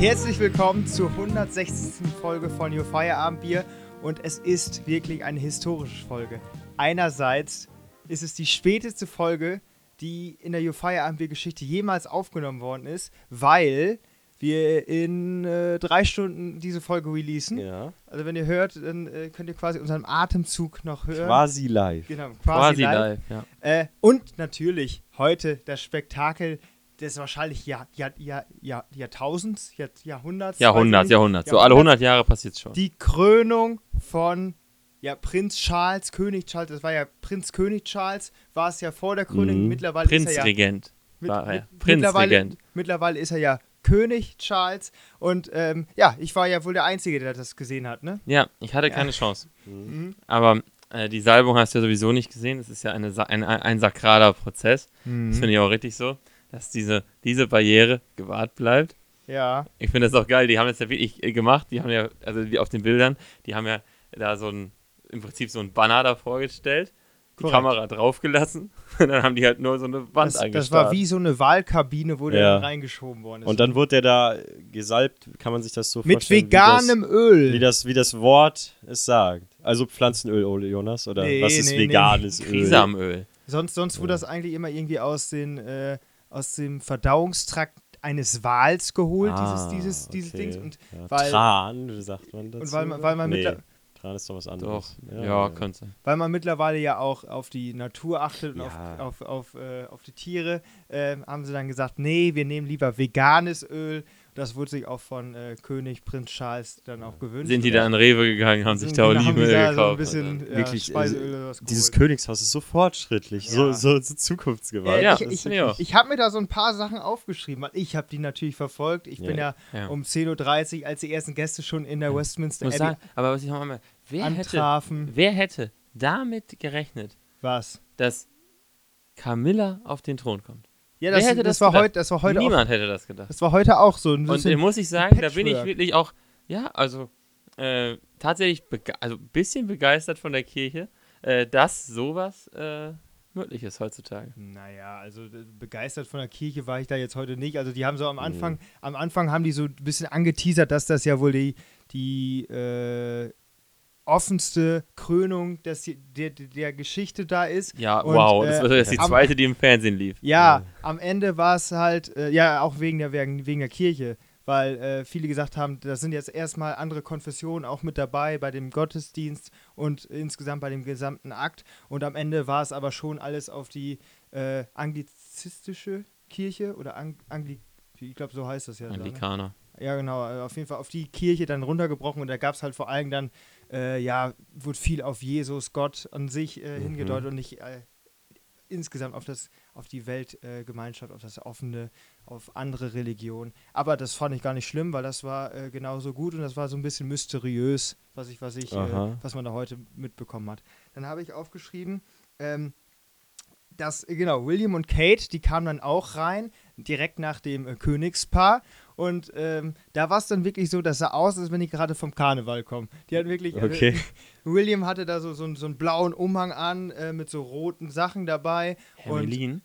Herzlich willkommen zur 160. Folge von Your Feierabendbier und es ist wirklich eine historische Folge. Einerseits ist es die späteste Folge, die in der Your Feierabendbier-Geschichte jemals aufgenommen worden ist, weil wir in äh, drei Stunden diese Folge releasen. Ja. Also wenn ihr hört, dann äh, könnt ihr quasi unseren Atemzug noch hören. Quasi live. Genau, quasi, Quasi live. live, ja. Äh, und natürlich heute das Spektakel des wahrscheinlich Jahr, Jahr, Jahr, Jahr, Jahrtausends, Jahr, Jahrhunderts. Jahrhundert, nicht. Jahrhundert. So alle 100 Jahre passiert's schon. Die Krönung von ja, Prinz Charles, König Charles, das war ja Prinz König Charles, war es ja vor der Krönung. Mhm. Mittlerweile ist er ja, Prinzregent. mit, war er ja. mit, mittlerweile, Prinzregent. mittlerweile ist er ja König Charles. Und ähm, ja, ich war ja wohl der Einzige, der das gesehen hat, ne? Ja, ich hatte keine Chance. Mhm. Aber äh, die Salbung hast du ja sowieso nicht gesehen. Das ist ja eine, ein, ein, ein sakraler Prozess. Mhm. Das finde ich auch richtig so, dass diese, diese Barriere gewahrt bleibt. Ja. Ich finde das auch geil. Die haben das ja wirklich äh, gemacht. Die haben ja, also die auf den Bildern, die haben ja da so ein, im Prinzip so ein Banner davor gestellt, die Korrekt. Kamera draufgelassen und dann haben die halt nur so eine Wand Das, eingestellt. das war wie so eine Wahlkabine, wo der Ja. dann reingeschoben worden ist. Und dann wurde der da gesalbt, kann man sich das so mit vorstellen? veganem wie Öl. das, wie das Wie das Wort es sagt. Also Pflanzenöl, Ole Jonas? Oder Nee, was ist nee, nee. veganes Öl? Krisamöl. Sonst, sonst wurde das eigentlich immer irgendwie aus, den, äh, aus dem Verdauungstrakt eines Wals geholt, Ah, dieses, dieses, dieses okay. Dings. Und, Ja, weil- Tran, sagt man dazu. und weil man, weil, man nee, Tran ist doch was Doch, anderes. ja, könnte. weil man mittlerweile ja auch auf die Natur achtet und Ja. auf, auf, auf, äh, auf die Tiere, äh, haben sie dann gesagt, nee, wir nehmen lieber veganes Öl. Das wurde sich auch von äh, König Prinz Charles dann auch gewünscht. Sind die da in Rewe gegangen, haben sich da haben die Olivenöl da gekauft. So ein bisschen ja, Wirklich, Speiseöl oder was Dieses geholt. Königshaus ist so fortschrittlich, so, Ja. so, so zukunftsgewandt. Ja, ich, ich, ich ich habe mir da so ein paar Sachen aufgeschrieben, weil ich habe die natürlich verfolgt. Ich bin ja, Ja. um 10.30 Uhr, als die ersten Gäste schon in der Westminster muss Abbey sagen, aber was ich noch einmal, wer hätte, antrafen. wer hätte damit gerechnet, Was? dass Camilla auf den Thron kommt? Ja, Wer das, hätte das, das war gedacht? heute, das war heute auch, Niemand hätte das gedacht. das war heute auch so ein Und bisschen. äh, muss ich sagen, da bin ich wirklich auch, ja, also äh, tatsächlich, also ein bisschen begeistert von der Kirche, äh, dass sowas äh, möglich ist heutzutage. Naja, also begeistert von der Kirche war ich da jetzt heute nicht. Also die haben so Mhm. am Anfang, am Anfang haben die so ein bisschen angeteasert, dass das ja wohl die, die äh, offenste Krönung des, der, der Geschichte da ist. Ja, Und, wow, äh, das war jetzt die am- zweite, die im Fernsehen lief. Ja, am Ende war es halt, äh, ja, auch wegen der, wegen, wegen der Kirche, weil äh, viele gesagt haben, da sind jetzt erstmal andere Konfessionen auch mit dabei bei dem Gottesdienst und insgesamt bei dem gesamten Akt. Und am Ende war es aber schon alles auf die äh, anglizistische Kirche oder Ang Angli ich glaube, so heißt das ja. da, ne? Anglikaner. Ja, genau. äh, Auf jeden Fall auf die Kirche dann runtergebrochen und da gab es halt vor allem dann, äh, ja, wurde viel auf Jesus, Gott an sich äh, Mhm. hingedeutet und nicht äh, insgesamt auf, das, auf die Weltgemeinschaft, äh, auf das offene, auf andere Religionen. Aber das fand ich gar nicht schlimm, weil das war äh, genauso gut und das war so ein bisschen mysteriös, was ich, was ich, äh, was man da heute mitbekommen hat. Dann habe ich aufgeschrieben, ähm, dass, genau, William und Kate, die kamen dann auch rein, direkt nach dem Königspaar. Und ähm, da war es dann wirklich so, das sah aus, als wenn die gerade vom Karneval kommen. Die hatten wirklich. also, Okay. William hatte da so, so, einen- so einen blauen Umhang an, äh, mit so roten Sachen dabei. Und, Hermelin.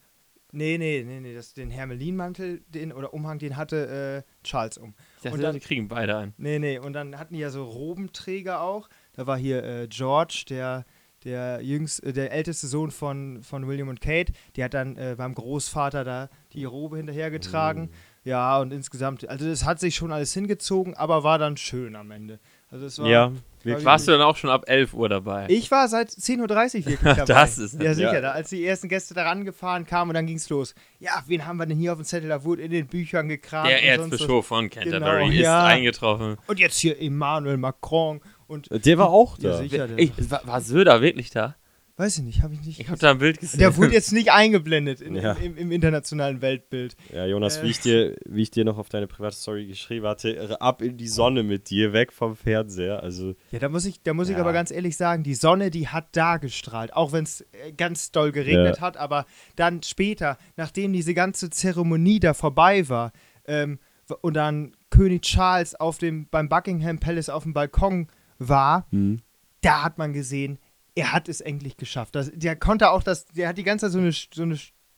nee, nee, nee, nee, das, den Hermelinmantel den, oder Umhang, den hatte äh, Charles um. Ich dachte, und dann- die kriegen beide ein. Nee, nee, und dann hatten die ja so Robenträger auch. Da war hier äh, George, der, der jüngst, äh, der älteste Sohn von, von William und Kate. Die hat dann äh, beim Großvater da die Robe hinterhergetragen. Ja, und insgesamt, also das hat sich schon alles hingezogen, aber war dann schön am Ende. Also es war. Ja, war wirklich. Warst du dann auch schon ab 11 Uhr dabei? Ich war seit 10.30 Uhr wirklich dabei. Das ist Ja, sicher. ja. Da, als die ersten Gäste da rangefahren kamen und dann ging's los. Ja, wen haben wir denn hier auf dem Zettel? Da wurde in den Büchern gekramt. Der. Erzbischof von Canterbury Genau, ist ja. eingetroffen. Und jetzt hier Emmanuel Macron und. Der war auch Ja, da. sicher. der- Ich, war, war Söder wirklich da? Weiß ich nicht, habe ich nicht. Ich habe da ein Bild gesehen. Der wurde jetzt nicht eingeblendet in, Ja. im, im internationalen Weltbild. Ja, Jonas, Äh. wie, ich dir, wie ich dir noch auf deine private Story geschrieben hatte, ab in die Sonne mit dir, weg vom Fernseher. Also, Ja, da muss ich, da muss ich Ja. aber ganz ehrlich sagen, die Sonne, die hat da gestrahlt, auch wenn es äh, ganz doll geregnet Ja. hat, aber dann später, nachdem diese ganze Zeremonie da vorbei war ähm, und dann König Charles auf dem, beim Buckingham Palace auf dem Balkon war, da hat man gesehen, er hat es endlich geschafft. Das, der konnte auch das, der hat die ganze Zeit so eine, so eine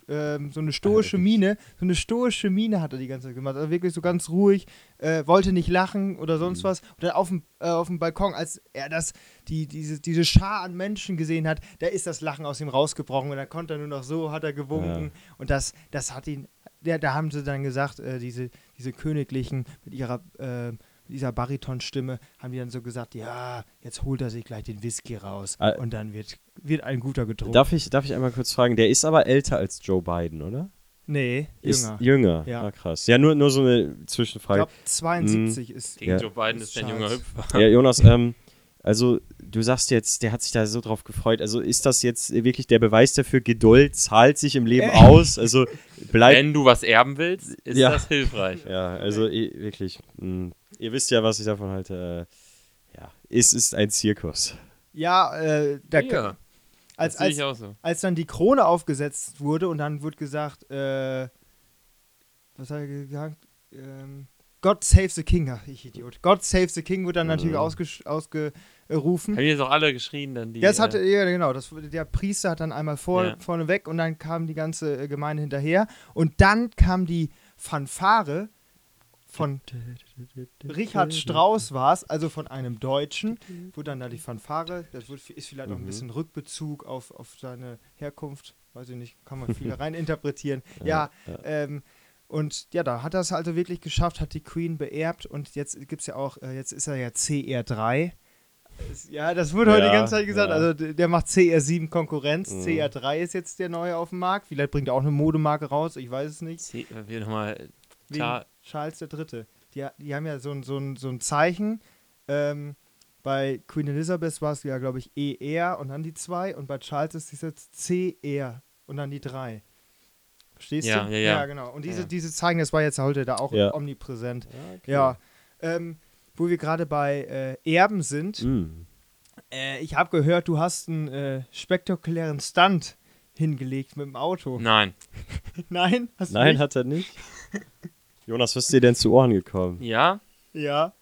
ähm, so eine stoische Miene, so eine stoische Miene hat er die ganze Zeit gemacht. Also wirklich so ganz ruhig, äh, wollte nicht lachen oder sonst Mhm. was. Und dann auf dem, äh, auf dem Balkon, als er das, die, diese, diese Schar an Menschen gesehen hat, da ist das Lachen aus ihm rausgebrochen und dann konnte er nur noch so, hat er gewunken. Und das, das hat ihn, der, da haben sie dann gesagt, äh, diese, diese Königlichen mit ihrer, äh, dieser Baritonstimme, haben die dann so gesagt, ja, jetzt holt er sich gleich den Whisky raus Ah. und dann wird, wird ein guter getrunken. Darf ich, darf ich einmal kurz fragen? Der ist aber älter als Joe Biden, oder? nee, Ist jünger. jünger. Ja. Ah, krass. Ja, nur, nur so eine Ich Zwischenfrage. glaube, 72 ist. Gegen Ja. Joe Biden ist der ein junger. Hüpfer. Ja, Jonas, ähm, also du sagst jetzt, der hat sich da so drauf gefreut. Also ist das jetzt wirklich der Beweis dafür, Geduld zahlt sich im Leben Äh. aus? Also bleibt. Wenn du was erben willst, ist Ja. das hilfreich. Ja, also wirklich. mh, ihr wisst ja, was ich davon halte. Äh, ja, es ist ein Zirkus. Ja, äh, da, Ja, als, das als, ich auch so. als dann die Krone aufgesetzt wurde und dann wird gesagt, äh, was hat er gesagt? Ähm, God save the King, ach, ich Idiot. God save the King wird dann natürlich Mhm. ausgesch- ausgerufen. Haben die jetzt auch alle geschrien dann? Die, Ja, es hatte, äh, ja, genau. Das, der Priester hat dann einmal vor, Ja. vorne weg und dann kam die ganze äh, Gemeinde hinterher. Und dann kam die Fanfare von Richard Strauss war es, also von einem Deutschen, wo dann da die Fanfare, das wird, ist vielleicht auch ein Mhm. bisschen Rückbezug auf, auf seine Herkunft, weiß ich nicht, kann man viel rein interpretieren. Ja, ja. ähm, und ja, da hat er es also wirklich geschafft, hat die Queen beerbt und jetzt gibt es ja auch, äh, jetzt ist er ja CR3. Es- Ja, das wurde heute die ganze Zeit gesagt. ja. Also der macht CR7 Konkurrenz. Mhm. CR3 ist jetzt der neue auf dem Markt. Vielleicht bringt er auch eine Modemarke raus, ich weiß es nicht. C- Wir nochmal. Wegen Klar. Charles III. Die, die haben ja so ein, so ein, so ein Zeichen. Ähm, bei Queen Elizabeth war es ja, glaube ich, ER und dann die 2 und bei Charles ist es jetzt CR und dann die 3. Verstehst Ja, du? ja, ja. genau. Und diese, Ja. diese Zeichen, das war jetzt heute da auch Ja. omnipräsent. Okay. Ja. Ähm, wo wir gerade bei äh, Erben sind, Mm. äh, ich habe gehört, du hast einen äh, spektakulären Stunt hingelegt mit dem Auto. Nein. Nein? Hast du Nein, nicht? hat er nicht. Jonas, was ist dir denn zu Ohren gekommen? Ja, Ja.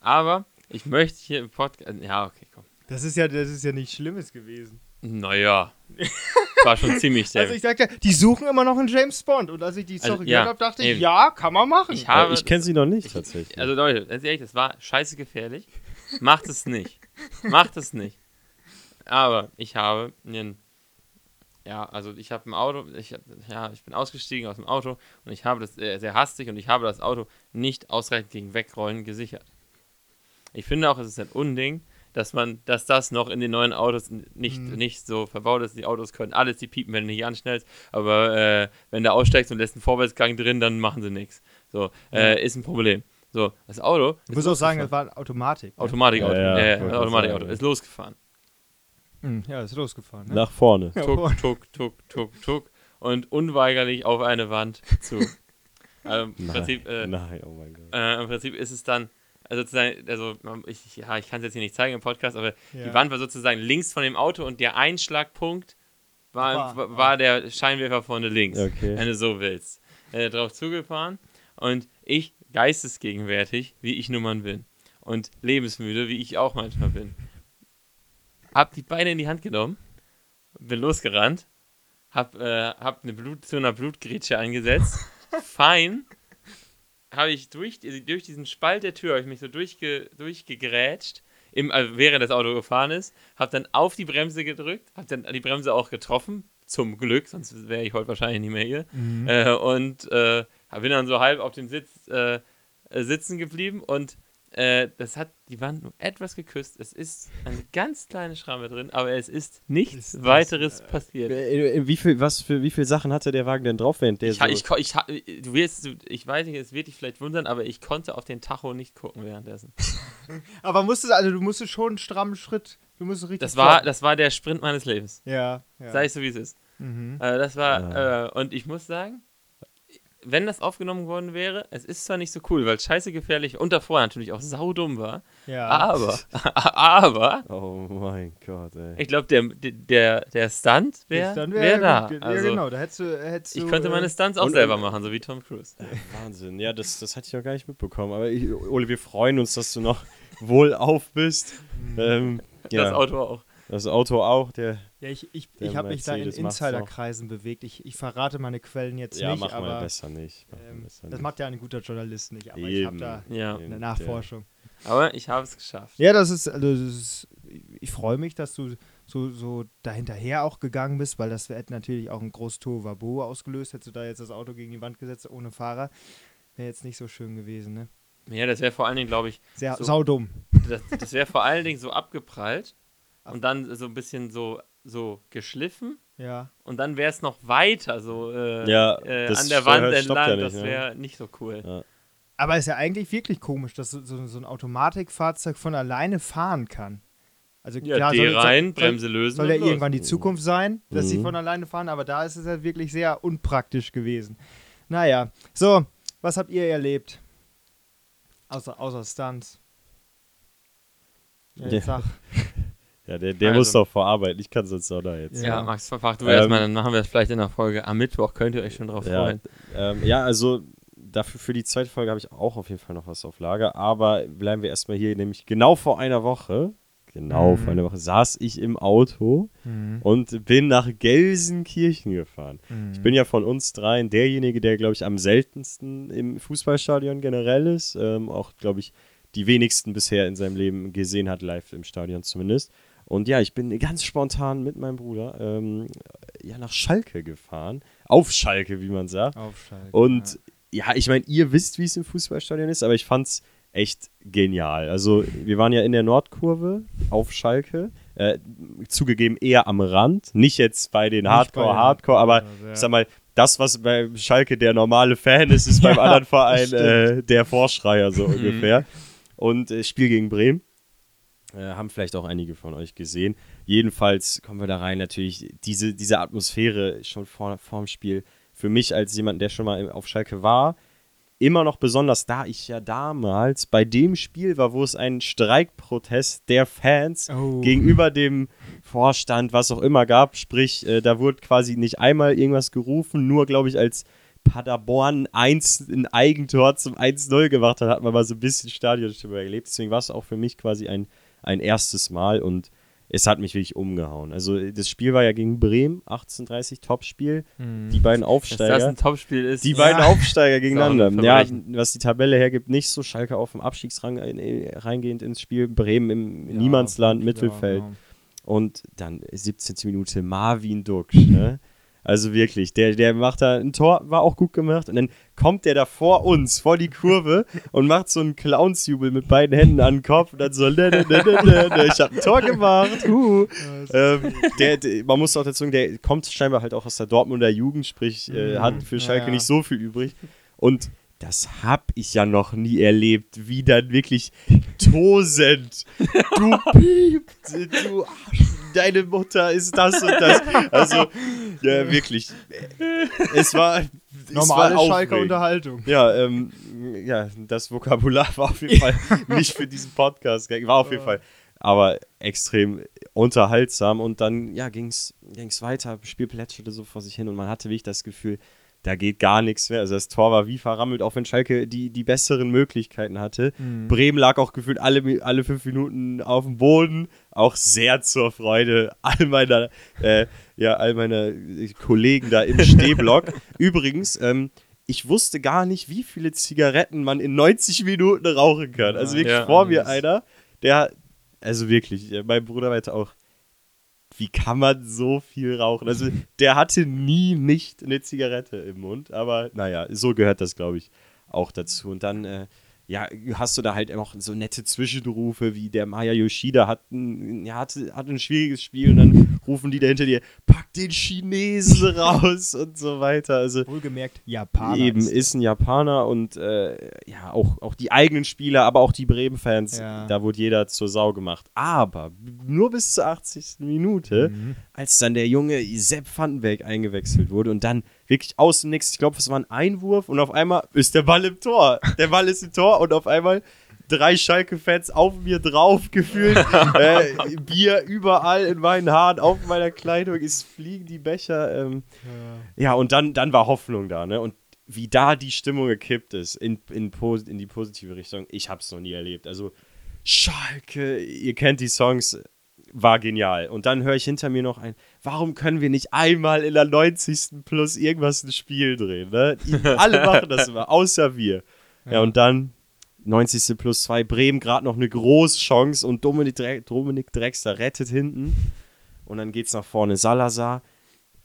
aber ich möchte hier im Podcast. Ja, okay, komm. Das ist ja, das ist ja nichts Schlimmes gewesen. Naja. War schon ziemlich sehr. Also ich sagte, die suchen immer noch einen James Bond. Und als ich die Also, Story ja, gehört habe, dachte ich, eben. ja, kann man machen. Ich habe- ich kenne sie noch nicht tatsächlich. Also Leute, ganz ehrlich, das war scheiße gefährlich. Macht es nicht. Macht es nicht. Aber ich habe einen, ja, also ich habe ein Auto, ich, hab- ja, ich bin ausgestiegen aus dem Auto und ich habe das äh, sehr hastig und ich habe das Auto nicht ausreichend gegen Wegrollen gesichert. Ich finde auch, es ist ein Unding, dass man, dass das noch in den neuen Autos nicht, Mhm. nicht so verbaut ist. Die Autos können alles, die piepen, wenn du nicht anschnellst, aber äh, wenn du aussteigst und lässt einen Vorwärtsgang drin, dann machen sie nichts. So, äh, ist ein Problem. So, das Auto. Ich muss auch sagen, das war Automatik. ne? Automatikauto. Ja, Ja, ja, Automatikauto. Ist losgefahren. Hm, Ja, ist losgefahren. Ne? Nach vorne. Ja, Tuck, tuck, tuck, tuck, tuck. Und unweigerlich auf eine Wand zu. also im Nein, Prinzip, äh, nein, oh mein Gott. äh, im Prinzip ist es dann, also sozusagen, also ich, ja, ich kann es jetzt hier nicht zeigen im Podcast, aber Ja. die Wand war sozusagen links von dem Auto und der Einschlagpunkt war, War- war, war der Scheinwerfer vorne links, Okay. wenn du so willst. Äh, drauf zugefahren und ich, geistesgegenwärtig, wie ich nun mal bin und lebensmüde, wie ich auch manchmal bin, hab die Beine in die Hand genommen, bin losgerannt, hab, äh, hab eine Blut, zu einer Blutgrätsche eingesetzt, fein, habe ich durch, durch diesen Spalt der Tür, habe ich mich so durchge, durchgegrätscht, im, also während das Auto gefahren ist, habe dann auf die Bremse gedrückt, habe dann die Bremse auch getroffen, zum Glück, sonst wäre ich heute wahrscheinlich nicht mehr hier. Mhm. Äh, und äh, bin dann so halb auf dem Sitz äh, sitzen geblieben und äh, das hat die Wand nur etwas geküsst. Es ist eine ganz kleine Schramme drin, aber es ist nichts Ist das, weiteres passiert. Äh, äh, Wie viel, was für wie viel Sachen hatte der Wagen denn drauf, während der Ich, so ich, ich, ha- du wirst, du, ich weiß nicht, es wird dich vielleicht wundern, aber ich konnte auf den Tacho nicht gucken währenddessen. Aber musstest, also du musstest schon einen strammen Schritt. Du musstest richtig. Das war, das war der Sprint meines Lebens. Ja. ja. Sag ich so, wie es ist. Mhm. Äh, das war, Ah. äh, und ich muss sagen, wenn das aufgenommen worden wäre, es ist zwar nicht so cool, weil es scheiße gefährlich und davor natürlich auch saudumm war, Ja. aber, aber, Oh mein Gott, ey. ich glaube, der, der, der Stunt wäre wär, wär da. Ja, Also, genau. Da hättest du. Hättest ich du, könnte äh, meine Stunts auch und- selber und- machen, so wie Tom Cruise. Wahnsinn. Ja, das, das hatte ich noch gar nicht mitbekommen. Aber ich, Ole, wir freuen uns, dass du noch wohlauf bist. Ähm, ja, Das Auto auch. Das Auto auch. Der, Ja, ich, ich, Der ich habe mich da in. Insiderkreisen bewegt. Ich, ich verrate meine Quellen jetzt ja, nicht, mach mal aber besser nicht. Mach mal ähm, besser das nicht. macht ja ein guter Journalist nicht. Aber ich habe Eben. da Ja. Eben, eine der- Nachforschung. Aber ich habe es geschafft. Ja, das ist, also das ist ich freue mich, dass du so, so dahinterher auch gegangen bist, weil das hätte natürlich auch ein großes Tohuwabohu ausgelöst. Hättest du da jetzt das Auto gegen die Wand gesetzt ohne Fahrer, wäre jetzt nicht so schön gewesen, ne? Ja, das wäre vor allen Dingen, glaube ich, Sehr So. saudumm. das, das wäre vor allen Dingen so abgeprallt und dann so ein bisschen so, so geschliffen Ja. und dann wäre es noch weiter so äh, Ja, äh, das an der Wand stoppt ja entlang. nicht, das ne? wäre nicht so cool. Ja. Aber ist ja eigentlich wirklich komisch, dass so, so, ein Automatikfahrzeug von alleine fahren kann. Also Ja, klar, D soll, rein, soll, Bremse lösen. soll ja los. irgendwann die Zukunft sein, dass sie Mhm. von alleine fahren, aber da ist es ja wirklich sehr unpraktisch gewesen. Naja, so, was habt ihr erlebt? Außer, außer Stunts. Ja, Ja. Jetzt. Ja, der, der Also- muss doch vor Arbeit. Ich kann sonst auch da jetzt. Ja, Ja. Max, verfach du Ähm, erstmal, dann machen wir das vielleicht in der Folge. Am Mittwoch könnt ihr euch schon drauf Ja. freuen. Ähm, ja, also dafür für die zweite Folge habe ich auch auf jeden Fall noch was auf Lager. Aber bleiben wir erstmal hier, nämlich genau vor einer Woche. Genau, Mhm. vor einer Woche saß ich im Auto Mhm. und bin nach Gelsenkirchen gefahren. Mhm. Ich bin ja von uns dreien derjenige, der, glaube ich, am seltensten im Fußballstadion generell ist. Ähm, auch, glaube ich, die wenigsten bisher in seinem Leben gesehen hat, live im Stadion zumindest. Und ja, ich bin ganz spontan mit meinem Bruder ähm, ja, nach Schalke gefahren. Auf Schalke, wie man sagt. Aufschalten. Und ja, ich meine, ihr wisst, wie es im Fußballstadion ist, aber ich fand's echt genial. Also, wir waren ja in der Nordkurve auf Schalke. Äh, zugegeben eher am Rand, nicht jetzt bei den Nicht bei Hardcore, den Hardcore, aber ja. ich sag mal, das, was bei Schalke der normale Fan ist, ist beim Ja, anderen Verein äh, der Vorschreier so ungefähr. Und äh, Spiel gegen Bremen. Äh, haben vielleicht auch einige von euch gesehen. Jedenfalls kommen wir da rein. Natürlich, diese, diese Atmosphäre schon vor, vorm Spiel, für mich als jemand, der schon mal auf Schalke war, immer noch besonders, da ich ja damals bei dem Spiel war, wo es einen Streikprotest der Fans Oh. gegenüber dem Vorstand, was auch immer gab. Sprich, äh, da wurde quasi nicht einmal irgendwas gerufen, nur, glaube ich, als Paderborn 1 ein Eigentor zum 1-0 gemacht hat, hat man mal so ein bisschen Stadionstimmung erlebt. Deswegen war es auch für mich quasi ein, ein erstes Mal und es hat mich wirklich umgehauen. Also das Spiel war ja gegen Bremen, 18:30 Topspiel. Mhm. Die beiden Dass das Aufsteiger. ein Topspiel ist. Die ja. beiden Aufsteiger gegeneinander. ein Ja, was die Tabelle hergibt, nicht so. Schalke auf dem Abstiegsrang äh, reingehend ins Spiel. Bremen im Ja, Niemandsland, ja, Mittelfeld. genau. Und dann 17. Minute Marvin Duksch. Ne? Also wirklich, der, der macht da ein Tor, war auch gut gemacht. Und dann kommt der da vor uns, vor die Kurve und macht so einen Clownsjubel mit beiden Händen an den Kopf und dann so, ne, ne, ne, ne, ne, ne, ich hab ein Tor gemacht. Uh. Ähm, der, der, man muss auch dazu sagen, der kommt scheinbar halt auch aus der Dortmunder Jugend, sprich, äh, Mhm, hat für Schalke ja. nicht so viel übrig. Und das hab ich ja noch nie erlebt, wie dann wirklich tosend, du Piep, du Arsch, deine Mutter ist das und das. Also, ja, wirklich. Es war, es Normale war Schalker. Unterhaltung. Ja, ähm, ja, das Vokabular war auf jeden Fall nicht für diesen Podcast, war auf jeden Fall, aber extrem unterhaltsam und dann, ja, ging's, ging's weiter, Spiel plätscherte so vor sich hin und man hatte wirklich das Gefühl, da geht gar nichts mehr. Also das Tor war wie verrammelt, auch wenn Schalke die, die besseren Möglichkeiten hatte. Mhm. Bremen lag auch gefühlt alle, alle fünf Minuten auf dem Boden, auch sehr zur Freude all meiner, äh, ja, all meiner Kollegen da im Stehblock. Übrigens, ähm, ich wusste gar nicht, wie viele Zigaretten man in 90 Minuten rauchen kann. Also wirklich Ja, vor mir das- einer, der, also wirklich, äh, mein Bruder meinte auch, wie kann man so viel rauchen? Also der hatte nie nicht eine Zigarette im Mund, aber naja, so gehört das, glaube ich, auch dazu. Und dann, äh, ja, hast du da halt auch so nette Zwischenrufe, wie der Maya Yoshida hat ein, ja, hatte, hatte ein schwieriges Spiel und dann rufen die da hinter dir, pack den Chinesen raus und so weiter. Also Wohlgemerkt, Japaner. Eben, ist- ist ein Japaner und äh, ja, auch, auch die eigenen Spieler, aber auch die Bremen-Fans, Ja. da wurde jeder zur Sau gemacht. Aber nur bis zur 80. Minute, Mhm. als dann der junge Sepp Vandenberg eingewechselt wurde und dann wirklich aus dem Nix, ich glaube, es war ein Einwurf und auf einmal ist der Ball im Tor. Der Ball ist im Tor und auf einmal drei Schalke-Fans auf mir drauf gefühlt. äh, Bier überall in meinen Haaren, auf meiner Kleidung, es fliegen die Becher. Ähm, ja, und dann, dann war Hoffnung da, ne? Und wie da die Stimmung gekippt ist in, in, in die positive Richtung, ich hab's noch nie erlebt. Also, Schalke, ihr kennt die Songs, war genial. Und dann höre ich hinter mir noch ein, warum können wir nicht einmal in der 90. plus irgendwas ein Spiel drehen? Ne? Alle machen das immer, außer wir. Ja, Ja. und dann 90. plus 2, Bremen gerade noch eine große Chance und Dominik, Dre Dominik Drexler rettet hinten. Und dann geht's nach vorne. Salazar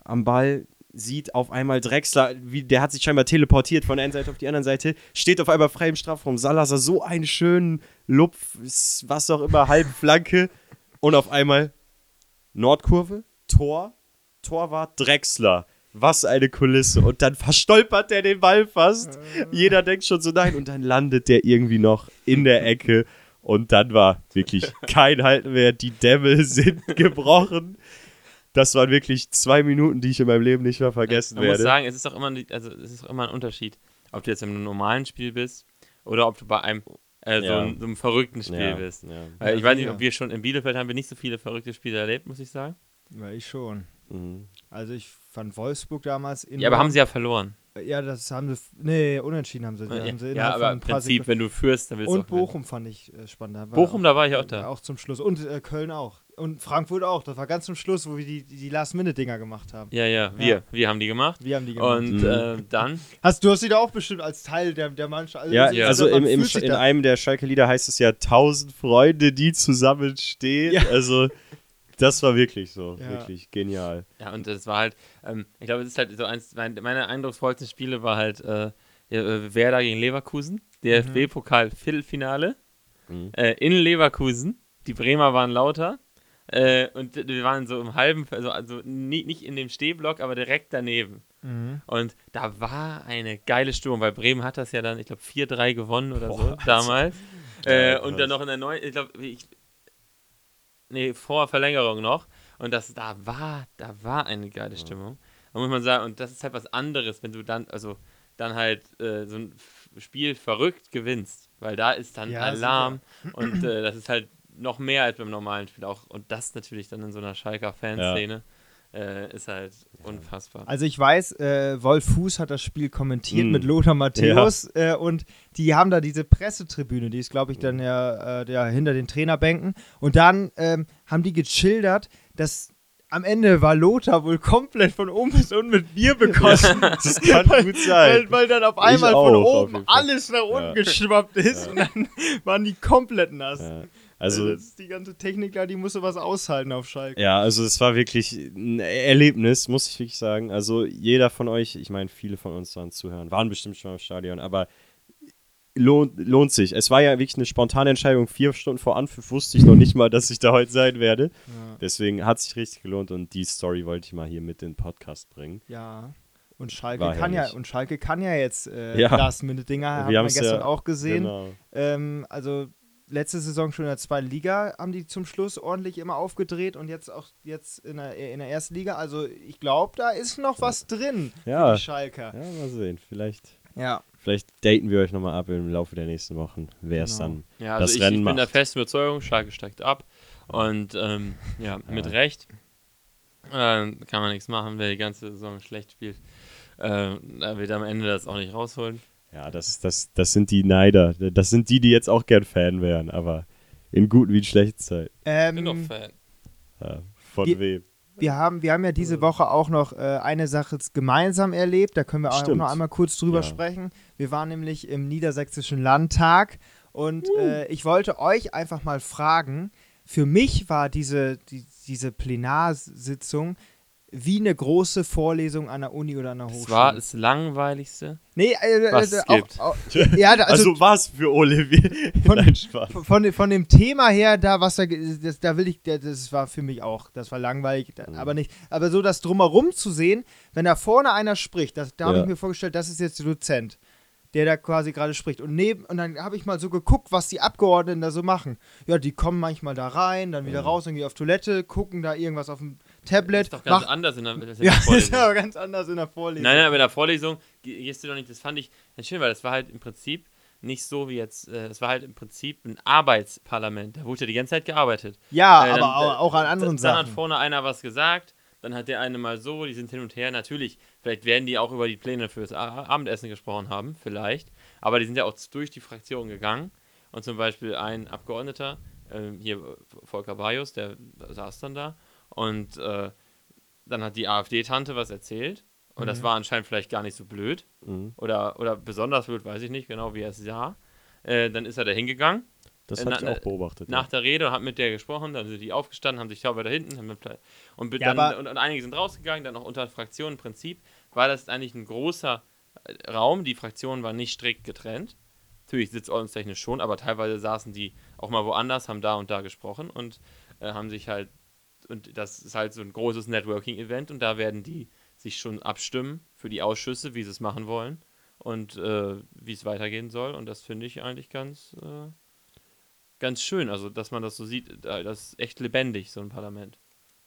am Ball sieht auf einmal Drexler, wie, der hat sich scheinbar teleportiert von der einen Seite auf die andere Seite, steht auf einmal frei im Strafraum. Salazar so einen schönen Lupf, was auch immer, Halbflanke. Und auf einmal Nordkurve, Tor, Torwart Drexler. Was eine Kulisse. Und dann verstolpert der den Ball fast. Jeder denkt schon so nein. Und dann landet der irgendwie noch in der Ecke. Und dann war wirklich kein Halten mehr. Die Dämme sind gebrochen. Das waren wirklich zwei Minuten, die ich in meinem Leben nicht mehr vergessen Man muss werde. sagen, es ist auch immer, also es ist auch immer ein Unterschied, ob du jetzt im normalen Spiel bist oder ob du bei einem äh, so, Ja. einem, so einem verrückten Spiel ja, bist. ja. Ich weiß nicht, ob wir schon in Bielefeld haben wir nicht so viele verrückte Spiele erlebt, muss ich sagen. Ja, ich schon. Mhm. Also ich fand Wolfsburg damals in Ja, aber haben sie ja verloren. Ja, das haben sie. Nee, unentschieden haben sie. Ja, haben sie ja aber im ein Prinzip, wenn du führst, dann willst du Und. Bochum fand ich äh, spannend. Da Bochum, auch, da war ich auch da. Auch zum Schluss. Und äh, Köln auch. Und Frankfurt auch. Das war ganz zum Schluss, wo wir die, die, Last-Minute-Dinger gemacht haben. Ja, ja, wir. Ja. Wir haben die gemacht. Wir haben die gemacht. Und Mhm. äh, dann, hast, du hast sie da auch bestimmt als Teil der, der Mannschaft. Ja, Ja. also man im, im, in einem der Schalke-Lieder heißt es ja tausend Freunde, die zusammenstehen. Ja. Also das war wirklich so, Ja. wirklich genial. ja, und das war halt, ähm, ich glaube, es ist halt so eins, mein, meine eindrucksvollsten Spiele war halt äh, äh, Werder gegen Leverkusen, DFB-Pokal-Viertelfinale Mhm. äh, in Leverkusen. Die Bremer waren lauter. Äh, und wir waren so im halben, also, also nie, nicht in dem Stehblock, aber direkt daneben. Mhm. Und da war eine geile Stimmung, weil Bremen hat das ja dann, ich glaube, 4-3 gewonnen oder so Boah, damals. Äh, und dann noch in der neuen, ich glaube, ich, nee, vor Verlängerung noch. Und das, da war, da war eine geile Stimmung. Da muss man sagen, und das ist halt was anderes, wenn du dann, also dann halt äh, so ein Spiel verrückt gewinnst, weil da ist dann Ja, Alarm und äh, das ist halt noch mehr als beim normalen Spiel auch. Und das natürlich dann in so einer Schalker Fanszene äh, ist halt unfassbar. Also ich weiß, äh, Wolf Fuß hat das Spiel kommentiert Mm. mit Lothar Matthäus äh, und die haben da diese Pressetribüne, die ist glaube ich dann ja, äh, der, hinter den Trainerbänken und dann ähm, haben die geschildert, dass am Ende war Lothar wohl komplett von oben bis unten mit Bier bekossen. Das kann gut sein. Weil, weil dann auf einmal auch, von oben alles nach unten Ja. geschwappt ist und dann waren die komplett nass. Also das ist die ganze Technik da, die musste was aushalten auf Schalke. Ja, also es war wirklich ein Erlebnis, muss ich wirklich sagen. Also jeder von euch, ich meine, viele von uns waren zuhören, waren bestimmt schon im Stadion, aber lohnt, lohnt sich. Es war ja wirklich eine spontane Entscheidung. Vier Stunden vor Anpfiff wusste ich noch nicht mal, dass ich da heute sein werde. Ja. Deswegen hat sich richtig gelohnt und die Story wollte ich mal hier mit in den Podcast bringen. Ja. Und Schalke War kann ja und Schalke kann ja jetzt äh, Ja. Last-Minute-Dinger, haben Wir gestern ja- auch gesehen. Genau. Ähm, also letzte Saison schon in der zweiten Liga haben die zum Schluss ordentlich immer aufgedreht und jetzt auch jetzt in der, in der ersten Liga. Also ich glaube, da ist noch was drin Ja. für die Schalker. Ja, mal sehen. Vielleicht, Ja. vielleicht daten wir euch nochmal ab im Laufe der nächsten Wochen, wer es Genau. dann Ja, das also ich, Rennen ich bin der festen Überzeugung, Schalke steigt ab. Und ähm, ja, mit Recht. Ähm, kann man nichts machen, wer die ganze Saison schlecht spielt. Äh, da wird am Ende das auch nicht rausholen. Ja, das, das, das sind die Neider. Das sind die, die jetzt auch gern Fan wären, aber in guten wie in schlechten Zeiten. Ich bin doch Ähm, Fan. Ja, von Die- wem? wir, haben, wir haben ja diese Woche auch noch äh, eine Sache gemeinsam erlebt. Da können wir auch Stimmt. noch einmal kurz drüber Ja. sprechen. Wir waren nämlich im Niedersächsischen Landtag und Uh. äh, ich wollte euch einfach mal fragen, für mich war diese, die, diese Plenarsitzung wie eine große Vorlesung an der Uni oder an der Das Hochschule. war das Langweiligste. nee, äh, was äh, es auch, gibt. Auch, ja, da- also, Also, was für Olivier? Von- Nein, Spaß. von, dem- von dem Thema her, da was da, das, da will ich, da- das war für mich auch, das war langweilig, Mhm. aber nicht, aber so das drumherum zu sehen, wenn da vorne einer spricht, das, da habe Ja. ich mir vorgestellt, das ist jetzt der Dozent, der da quasi gerade spricht und neben und dann habe ich mal so geguckt, was die Abgeordneten da so machen. Ja, die kommen manchmal da rein, dann wieder Mhm. raus, dann gehen auf Toilette, gucken da irgendwas auf dem Das Tablet, ist doch ganz machen- anders in der, in ja, ist aber ganz anders in der Vorlesung. Nein, nein, aber in der Vorlesung ge- gehst du doch nicht, das fand ich ganz schön, weil das war halt im Prinzip nicht so wie jetzt, äh, es war halt im Prinzip ein Arbeitsparlament. Da wurde ja die ganze Zeit gearbeitet. Ja, Äh, aber dann- auch, auch an anderen dann, Dann hat Sachen. vorne einer was gesagt, dann hat der eine mal so, die sind hin und her. Natürlich, vielleicht werden die auch über die Pläne fürs Abendessen gesprochen haben, vielleicht. Aber die sind ja auch durch die Fraktion gegangen. Und zum Beispiel ein Abgeordneter ähm, hier Volker Bajus, der saß dann da und äh, dann hat die AfD-Tante was erzählt und das Mhm. war anscheinend vielleicht gar nicht so blöd Mhm. oder, oder besonders blöd, weiß ich nicht genau, wie er es sah. Äh, dann ist er da hingegangen Das Äh, hatte na- ich auch beobachtet. nach der Rede und hat mit der gesprochen, dann sind die aufgestanden, haben sich sauber da hinten haben mit, und, Ja, dann, und, und einige sind rausgegangen, dann auch unter Fraktionen. Im Prinzip war das eigentlich ein großer äh, Raum, die Fraktionen waren nicht strikt getrennt. Natürlich sitzordnungstechnisch schon, aber teilweise saßen die auch mal woanders, haben da und da gesprochen und äh, haben sich halt, und das ist halt so ein großes Networking-Event und da werden die sich schon abstimmen für die Ausschüsse, wie sie es machen wollen und äh, wie es weitergehen soll. Und das finde ich eigentlich ganz, äh, ganz schön. Also, dass man das so sieht, äh, das ist echt lebendig, so ein Parlament.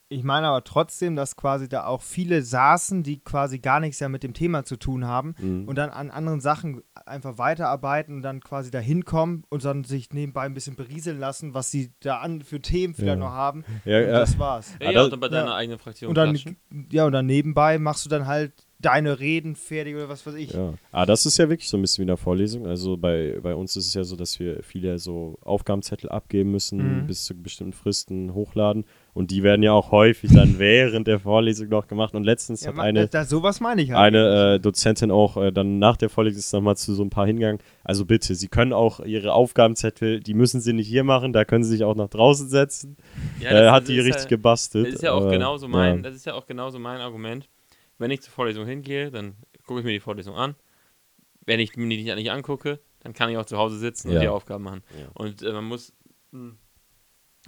Ich meine aber trotzdem, dass quasi da auch viele saßen, die quasi gar nichts ja mit dem Thema zu tun haben Mhm. und dann an anderen Sachen einfach weiterarbeiten und dann quasi da hinkommen und dann sich nebenbei ein bisschen berieseln lassen, was sie da an für Themen vielleicht Ja. noch haben. Ja, und ja. das war's. Ja, ja, das- und dann bei deiner ja. eigenen Fraktion Und dann, klatschen. ja, und dann nebenbei machst du dann halt deine Reden fertig oder was weiß ich. Ja. Ah, das ist ja wirklich so ein bisschen wie in der Vorlesung. Also bei, bei uns ist es ja so, dass wir viele so Aufgabenzettel abgeben müssen, Mhm. bis zu bestimmten Fristen hochladen. Und die werden ja auch häufig dann während der Vorlesung noch gemacht. Und letztens Ja, hat eine, da, sowas meine ich halt. eine äh, Dozentin auch äh, dann nach der Vorlesung nochmal zu so ein paar hingegangen. Also bitte, Sie können auch Ihre Aufgabenzettel, die müssen Sie nicht hier machen, da können Sie sich auch nach draußen setzen. Ja, äh, das- hat das die ist richtig ja, gebastelt. Das ist ja auch aber, genauso mein, ja. das ist ja auch genauso mein Argument. Wenn ich zur Vorlesung hingehe, dann gucke ich mir die Vorlesung an. Wenn ich mir die nicht angucke, dann kann ich auch zu Hause sitzen und Ja. die Aufgaben machen. Ja. Und äh, man muss mh,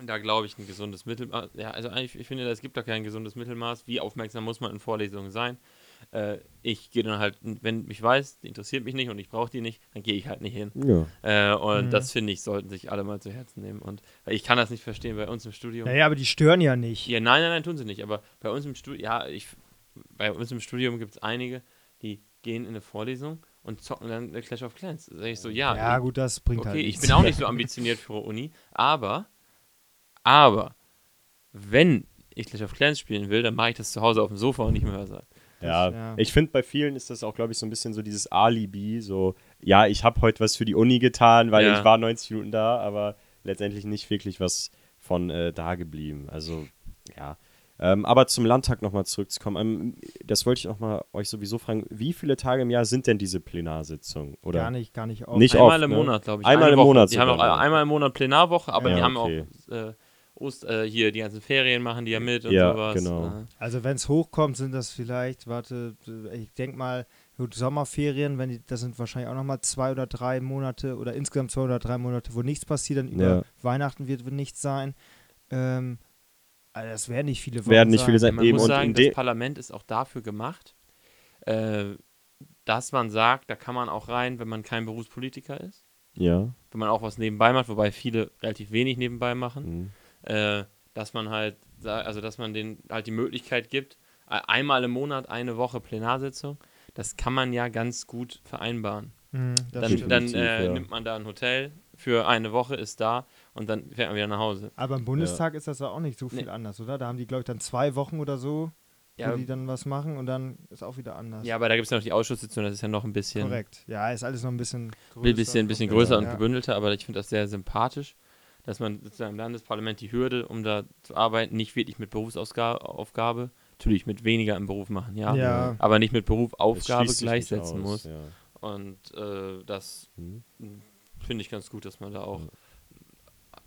da, glaube ich, ein gesundes Mittelmaß. Ja, also eigentlich, ich finde, es gibt da kein gesundes Mittelmaß. Wie aufmerksam muss man in Vorlesungen sein? Äh, ich gehe dann halt, wenn ich weiß, die interessiert mich nicht und ich brauche die nicht, dann gehe ich halt nicht hin. Ja. Äh, und Mhm. das finde ich, sollten sich alle mal zu Herzen nehmen. Und ich kann das nicht verstehen bei uns im Studium. Naja, aber die stören ja nicht. Ja, nein, nein, nein, tun sie nicht. Aber bei uns im Studium, ja, ich, bei uns im Studium gibt es einige, die gehen in eine Vorlesung und zocken dann eine Clash of Clans. Da sag ich so, ja, Ja, ich, gut, das bringt okay, halt ich nichts. bin auch nicht so ambitioniert für Uni, aber, aber, wenn ich Clash of Clans spielen will, dann mache ich das zu Hause auf dem Sofa und nicht im Hörsaal. Ja, ja. ich finde, bei vielen ist das auch, glaube ich, so ein bisschen so dieses Alibi, so, ja, ich habe heute was für die Uni getan, weil Ja. ich war 90 Minuten da, aber letztendlich nicht wirklich was von äh, da geblieben. Also, ja. Ähm, aber zum Landtag nochmal zurückzukommen, ähm, das wollte ich nochmal euch sowieso fragen, wie viele Tage im Jahr sind denn diese Plenarsitzungen? Oder? Gar nicht, gar nicht oft. Nicht einmal oft, im ne? Monat, glaube ich. Einmal Eine im Woche. Monat Die haben auch einmal im Monat Plenarwoche, aber Ja, die haben okay. auch äh, Ost, äh, hier die ganzen Ferien machen die ja mit und Ja, sowas. genau. Äh, Also wenn es hochkommt, sind das vielleicht, warte, ich denke mal, gut, Sommerferien, wenn die, das sind wahrscheinlich auch nochmal zwei oder drei Monate oder insgesamt zwei oder drei Monate, wo nichts passiert, dann über Ja. Weihnachten wird, wird nichts sein. Ähm, also das werden nicht viele Wochen Werden nicht viele sein. Man Eben, muss und sagen, das Parlament ist auch dafür gemacht, äh, dass man sagt, da kann man auch rein, wenn man kein Berufspolitiker ist, Ja. wenn man auch was nebenbei macht, wobei viele relativ wenig nebenbei machen, Mhm. Äh, dass man halt, also dass man denen halt die Möglichkeit gibt, einmal im Monat eine Woche Plenarsitzung, das kann man ja ganz gut vereinbaren. Mhm, Dann, dann äh, ja. nimmt man da ein Hotel für eine Woche, ist da und dann fährt man wieder nach Hause. Aber im Bundestag ist das ja auch nicht so viel Nee. anders, oder? Da haben die, glaube ich, dann zwei Wochen oder so, Ja, wo die dann was machen und dann ist auch wieder anders. ja aber da gibt es ja noch die Ausschusssitzung, das ist ja noch ein bisschen. Korrekt. Ja, ist alles noch ein bisschen größer. Ein bisschen, bisschen größer und ja. gebündelter, aber ich finde das sehr sympathisch, dass man sozusagen im Landesparlament die Hürde, um da zu arbeiten, nicht wirklich mit Berufsaufgabe, natürlich mit weniger im Beruf machen, ja, Ja. aber nicht mit Beruf Das Aufgabe schließt sich nicht gleichsetzen aus, muss. Ja. Und äh, das Mhm. finde ich ganz gut, dass man da auch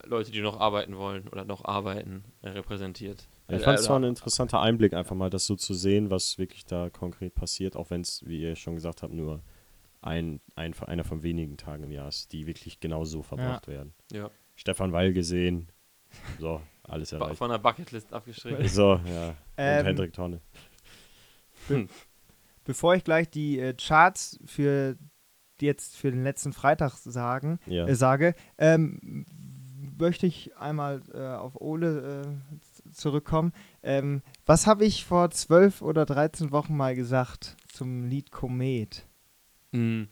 Leute, die noch arbeiten wollen oder noch arbeiten, äh, repräsentiert. Ja, Ich fand es äh, zwar ein interessanter Einblick, einfach mal das so zu sehen, was wirklich da konkret passiert, auch wenn es, wie ihr schon gesagt habt, nur ein, ein, einer von wenigen Tagen im Jahr ist, die wirklich genau so verbracht werden. Ja. Stefan Weil gesehen, so, alles erreicht. Von der Bucketlist abgestrichen. So, ja. Ähm, Und Hendrik Tonne. Bevor ich gleich die äh, Charts für jetzt für den letzten Freitag sagen, Ja. äh, sage, ähm, möchte ich einmal äh, auf Ole äh, zurückkommen. Ähm, was habe ich vor zwölf oder 13 Wochen mal gesagt zum Lied Komet? Mm.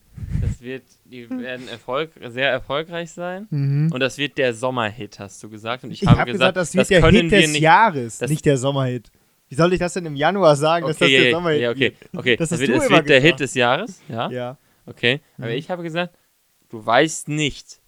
Das wird, die werden Erfolg, sehr erfolgreich sein. Mhm. Und das wird der Sommerhit, hast du gesagt. Und ich, Ich, habe habe gesagt, gesagt, das wird der können Hit wir des nicht. Jahres, das- nicht der Sommerhit. Wie soll ich das denn im Januar sagen, dass das Okay, der Sommerhit ja, okay, okay. Das Das wird, immer wird der. Hit des Jahres, ja, Ja. okay. Aber Mhm. ich habe gesagt, du weißt nicht,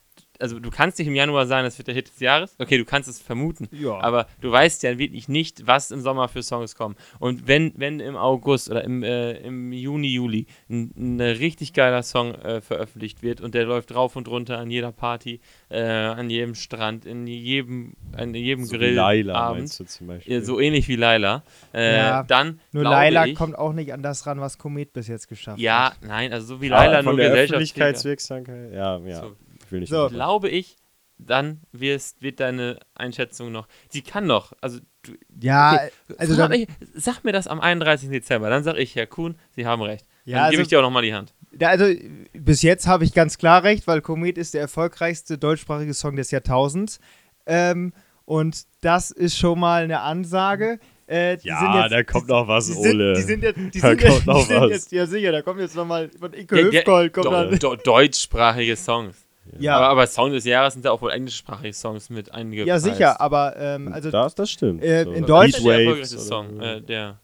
also du kannst nicht im Januar sagen, das wird der Hit des Jahres. Okay, du kannst es vermuten. Ja. Aber du weißt ja wirklich nicht, was im Sommer für Songs kommen. Und wenn, wenn im August oder im, äh, im Juni, Juli ein, ein richtig geiler Song äh, veröffentlicht wird und der läuft rauf und runter an jeder Party, äh, an jedem Strand, in jedem, an jedem So Grill, Laila Abend, meinst du zum Beispiel. ja, so ähnlich wie Laila, äh, Ja, dann Nur Laila ich, kommt auch nicht an das ran, was Komet bis jetzt geschafft Ja, hat. nein, also so wie Laila nur der Gesellschaftskrieger. Öffentlichkeitswirksamkeit. Ja, ja. So. Ich will nicht So. Glaube ich, dann wirst, wird deine Einschätzung noch. Sie kann noch. Also, du, Ja, Okay, also dann, mich, sag mir das am 31. Dezember. Dann sag ich, Herr Kuhn, Sie haben recht. Ja, dann gebe also- ich dir auch nochmal die Hand. da, also bis jetzt habe ich ganz klar recht, weil Komet ist der erfolgreichste deutschsprachige Song des Jahrtausends. Ähm, und das ist schon mal eine Ansage. Äh, die Ja, sind jetzt, da kommt noch was, die sind, Ole. Die sind jetzt, die Da sind, kommt jetzt, noch die sind was. jetzt, ja sicher, da kommt jetzt nochmal von Ike der- Hüfgold, kommt do, dann. do, deutschsprachige Songs. Ja, Aber, aber Song des Jahres sind ja auch wohl englischsprachige Songs mit einige ja sicher, aber ähm, also das, das stimmt. äh, So. in Deutsch- der erfolgreichste Song. so. Äh, der.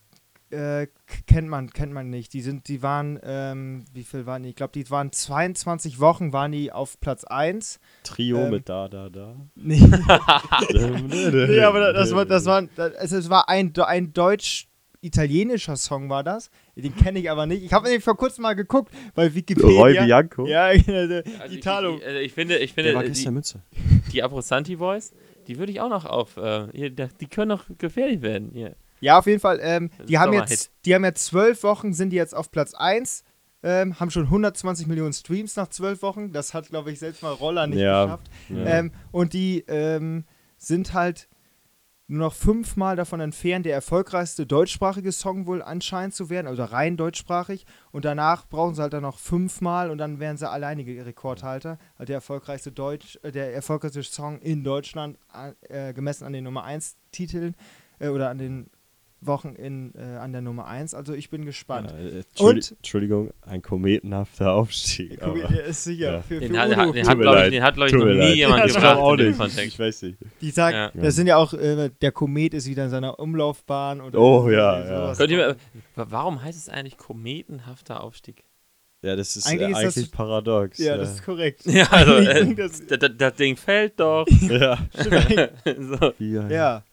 äh, kennt man, kennt man nicht. Die sind, die waren, ähm, wie viel waren die? Ich glaube, die waren 22 Wochen, waren die auf Platz 1. Trio ähm, mit da, da, da. Nee, nee aber das war, das war, das, es war ein, ein deutsch-italienischer Song, war das. Den kenne ich aber nicht. Ich habe nämlich vor kurzem mal geguckt bei Wikipedia. Roy Bianco. Ja, genau, der Also ich, Italo. ich, also ich finde, ich Der finde war äh, gestern die, Mütze. die Abrosanti Boys, die würde ich auch noch auf. Äh, die können noch gefährlich werden. Hier. Ja, auf jeden Fall. Ähm, die, haben jetzt, die haben jetzt zwölf Wochen, sind die jetzt auf Platz 1. Ähm, haben schon 120 Millionen Streams nach zwölf Wochen. Das hat, glaube ich, selbst mal Roller nicht Ja. geschafft. Ja. Ähm, und die ähm, sind halt nur noch fünfmal davon entfernt, der erfolgreichste deutschsprachige Song wohl anscheinend zu werden, also rein deutschsprachig. Und danach brauchen sie halt dann noch fünfmal und dann wären sie alleinige Rekordhalter. Also der erfolgreichste Deutsch, äh, der erfolgreichste Song in Deutschland, äh, gemessen an den Nummer 1 Titeln äh, oder an den Wochen in, äh, an der Nummer 1. Also ich bin gespannt. Ja, äh, Und- Entschuldigung, ein kometenhafter Aufstieg. Der ist sicher. Ja. Für, für Den hat, den hat, mir glaube ich, leid. den hat, glaub ich noch mir nie leid. jemand Ja, ich gebracht glaube auch in dem. Kontext. Ich weiß nicht. Die sagt, Ja. das sind ja auch, äh, der Komet ist wieder in seiner Umlaufbahn. Oder Oh, ja, ja. mir, warum heißt es eigentlich kometenhafter Aufstieg? Ja, das ist Eigentlich eigentlich, ist äh, das- paradox. Ja, das ist korrekt. Ja, also, äh, das, das Ding fällt doch. ja. so. ja.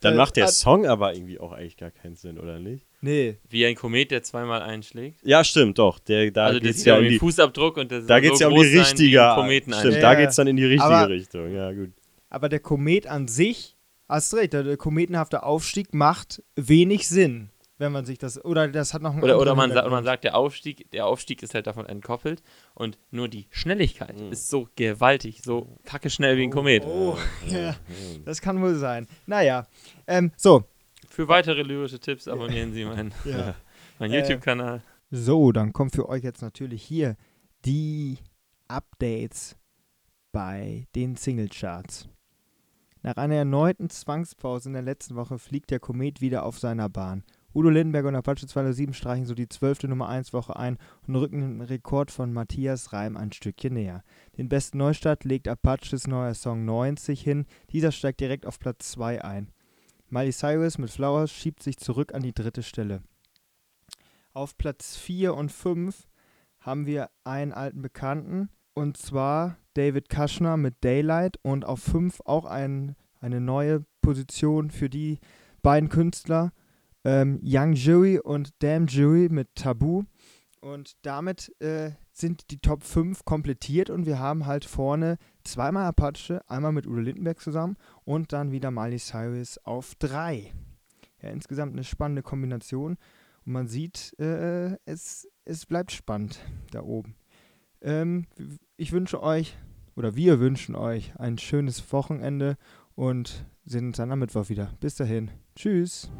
Dann Äh, macht der Song aber irgendwie auch eigentlich gar keinen Sinn, oder nicht? Nee. Wie ein Komet, der zweimal einschlägt. Ja, stimmt, doch. Der, da also geht's ja um den die, Fußabdruck und das da soll geht's so ja um groß die richtige. ein Kometen Stimmt, Ja, da ja. geht's dann in die richtige Aber- Richtung. Ja, gut. Aber der Komet an sich, hast recht, der, der kometenhafte Aufstieg macht wenig Sinn, wenn man sich das. Oder das hat noch einen Oder, oder, man, sa man sagt, der Aufstieg, der Aufstieg ist halt davon entkoppelt und nur die Schnelligkeit Mhm. ist so gewaltig, so kacke schnell wie ein Komet. Oh, ja. Das kann wohl sein. Naja. Ähm, so. Für weitere lyrische Tipps abonnieren Sie meinen, Ja. meinen Äh, YouTube-Kanal. So, dann kommen für euch jetzt natürlich hier die Updates bei den Singlecharts. Nach einer erneuten Zwangspause in der letzten Woche fliegt der Komet wieder auf seiner Bahn. Udo Lindenberg und Apache 207 streichen so die zwölfte Nummer 1 Woche ein und rücken den Rekord von Matthias Reim ein Stückchen näher. Den besten Neustart legt Apaches neuer Song 90 hin. Dieser steigt direkt auf Platz 2 ein. Miley Cyrus mit Flowers schiebt sich zurück an die dritte Stelle. Auf Platz 4 und 5 haben wir einen alten Bekannten und zwar David Kushner mit Daylight und auf 5 auch ein, eine neue Position für die beiden Künstler ähm, Young Jury und Damn Jury mit Tabu. Und damit äh, sind die Top 5 komplettiert und wir haben halt vorne zweimal Apache, einmal mit Udo Lindenberg zusammen und dann wieder Miley Cyrus auf 3. Ja, insgesamt eine spannende Kombination. Und man sieht, äh, es, es bleibt spannend da oben. Ähm, ich wünsche euch, oder wir wünschen euch ein schönes Wochenende und sehen uns dann am Mittwoch wieder. Bis dahin. Tschüss.